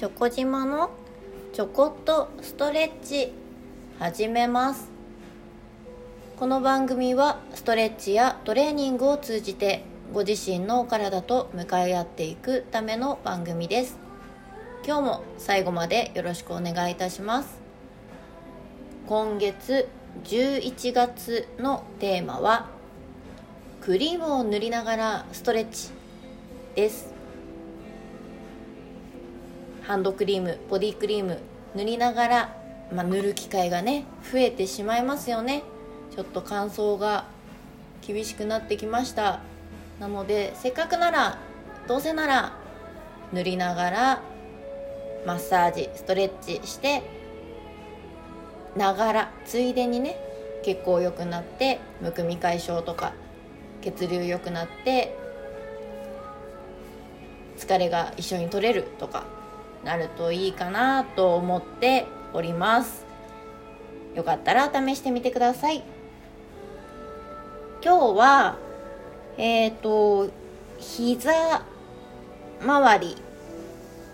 チョコ島のちょこっとストレッチ始めます。この番組はストレッチやトレーニングを通じてご自身のお体と向かい合っていくための番組です。今日も最後までよろしくお願いいたします。今月11月のテーマはクリームを塗りながらストレッチです。ハンドクリームボディクリーム塗りながら、まあ、塗る機会がね増えてしまいますよね。ちょっと乾燥が厳しくなってきました。なのでせっかくならどうせなら塗りながらマッサージストレッチしてながらついでにね血行良くなってむくみ解消とか血流良くなって疲れが一緒に取れるとかなるといいかなと思っております。よかったら試してみてください。今日はえっ、ー、と膝周り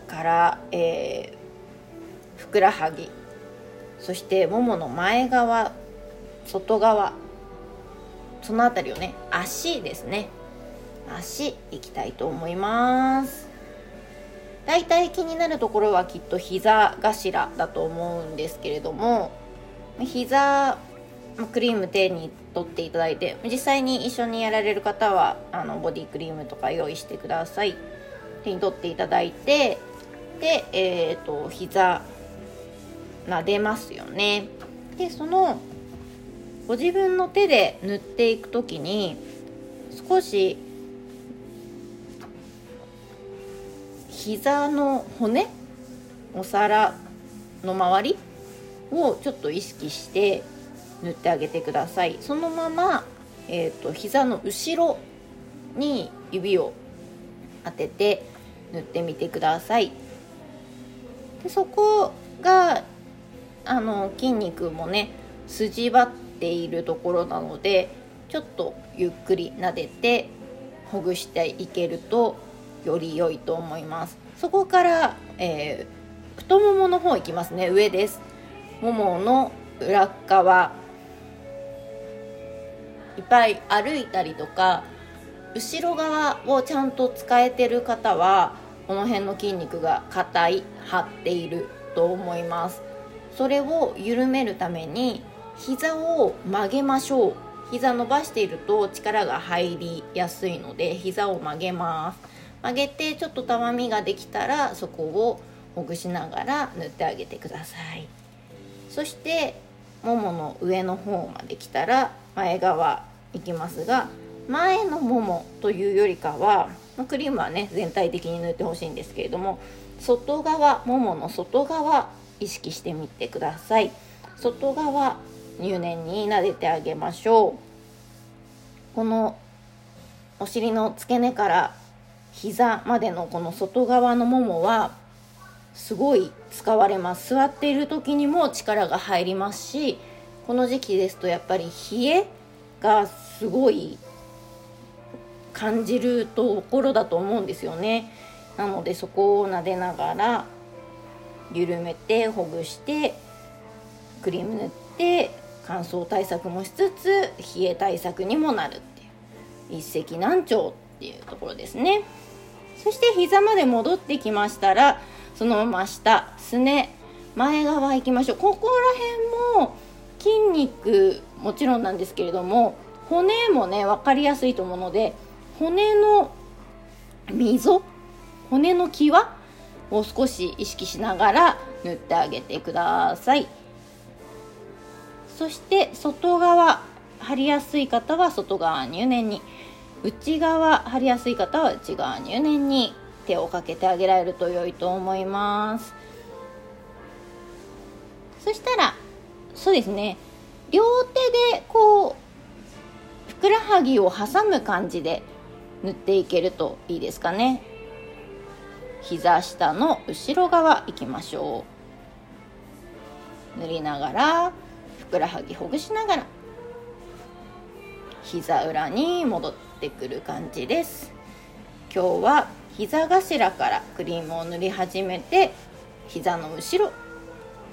から、えー、ふくらはぎそしてももの前側外側その辺りをね足ですね。足いきたいと思います。大体気になるところはきっと膝頭だと思うんですけれども膝クリーム手に取っていただいて実際に一緒にやられる方はあのボディクリームとか用意してください。手に取っていただいてでえっ、ー、と膝撫でますよね。でそのご自分の手で塗っていく時に少し膝の骨？お皿の周り？をちょっと意識して塗ってあげてください。そのまま、えーと、膝の後ろに指を当てて塗ってみてください。でそこがあの筋肉もね筋張っているところなのでちょっとゆっくり撫でてほぐしていけるとより良いと思います。そこから、えー、太ももの方行きますね。上です。ももの裏側。いっぱい歩いたりとか後ろ側をちゃんと使えてる方はこの辺の筋肉が硬い張っていると思います。それを緩めるために膝を曲げましょう。膝伸ばしていると力が入りやすいので膝を曲げます。曲げてちょっとたわみができたらそこをほぐしながら塗ってあげてください。そしてももの上の方まで来たら前側いきますが前のももというよりかはクリームはね全体的に塗ってほしいんですけれども外側ももの外側意識してみてください。外側入念に撫でてあげましょう。このお尻の付け根から膝までのこの外側のももはすごい使われます。座っている時にも力が入りますしこの時期ですとやっぱり冷えがすごい感じるところだと思うんですよね。なのでそこを撫でながら緩めてほぐしてクリーム塗って乾燥対策もしつつ冷え対策にもなるっていう。一石何鳥っていうところですね。そして膝まで戻ってきましたらそのまま下すね前側行きましょう。ここら辺も筋肉もちろんなんですけれども骨もね分かりやすいと思うので骨の溝骨の際を少し意識しながら塗ってあげてください。そして外側貼りやすい方は外側入念に内側貼りやすい方は内側入念に手をかけてあげられると良いと思います。そしたらそうですね。両手でこうふくらはぎを挟む感じで塗っていけるといいですかね。膝下の後ろ側いきましょう。塗りながらふくらはぎほぐしながら。膝裏に戻ってくる感じです。今日は膝頭からクリームを塗り始めて膝の後ろ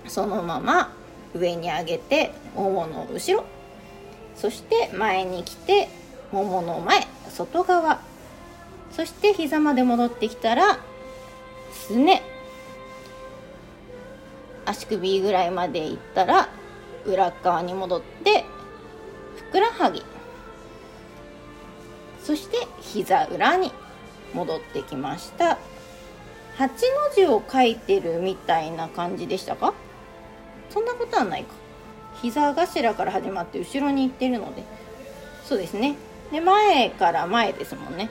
そのまま上に上げてももの後ろそして前に来てももの前外側。そして膝まで戻ってきたらすね。足首ぐらいまでいったら裏側に戻ってふくらはぎ。そして膝裏に戻ってきました。8の字を書いてるみたいな感じでしたか？そんなことはないか。膝頭から始まって後ろに行ってるので。そうですね。で前から前ですもんね。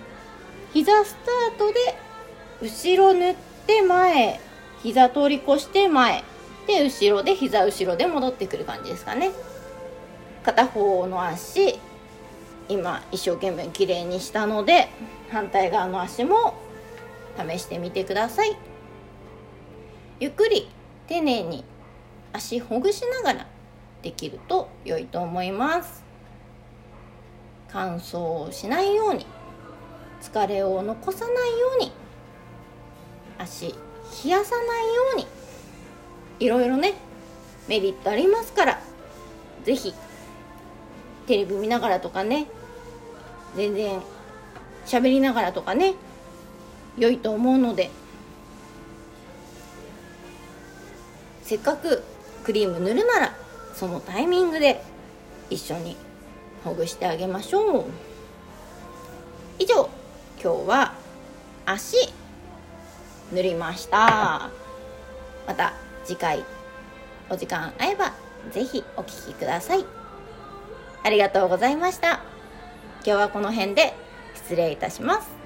膝スタートで後ろ縫って前膝通り越して前で後ろで膝後ろで戻ってくる感じですかね。片方の足今一生懸命きれいにしたので反対側の足も試してみてください。ゆっくり丁寧に足ほぐしながらできると良いと思います。乾燥しないように疲れを残さないように足冷やさないようにいろいろねメリットありますから是非テレビ見ながらとかね。全然喋りながらとかね。良いと思うので。せっかくクリーム塗るならそのタイミングで一緒にほぐしてあげましょう。以上今日は足塗りました。また次回お時間合えばぜひお聴きください。ありがとうございました。今日はこの辺で失礼いたします。